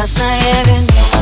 Красное вино,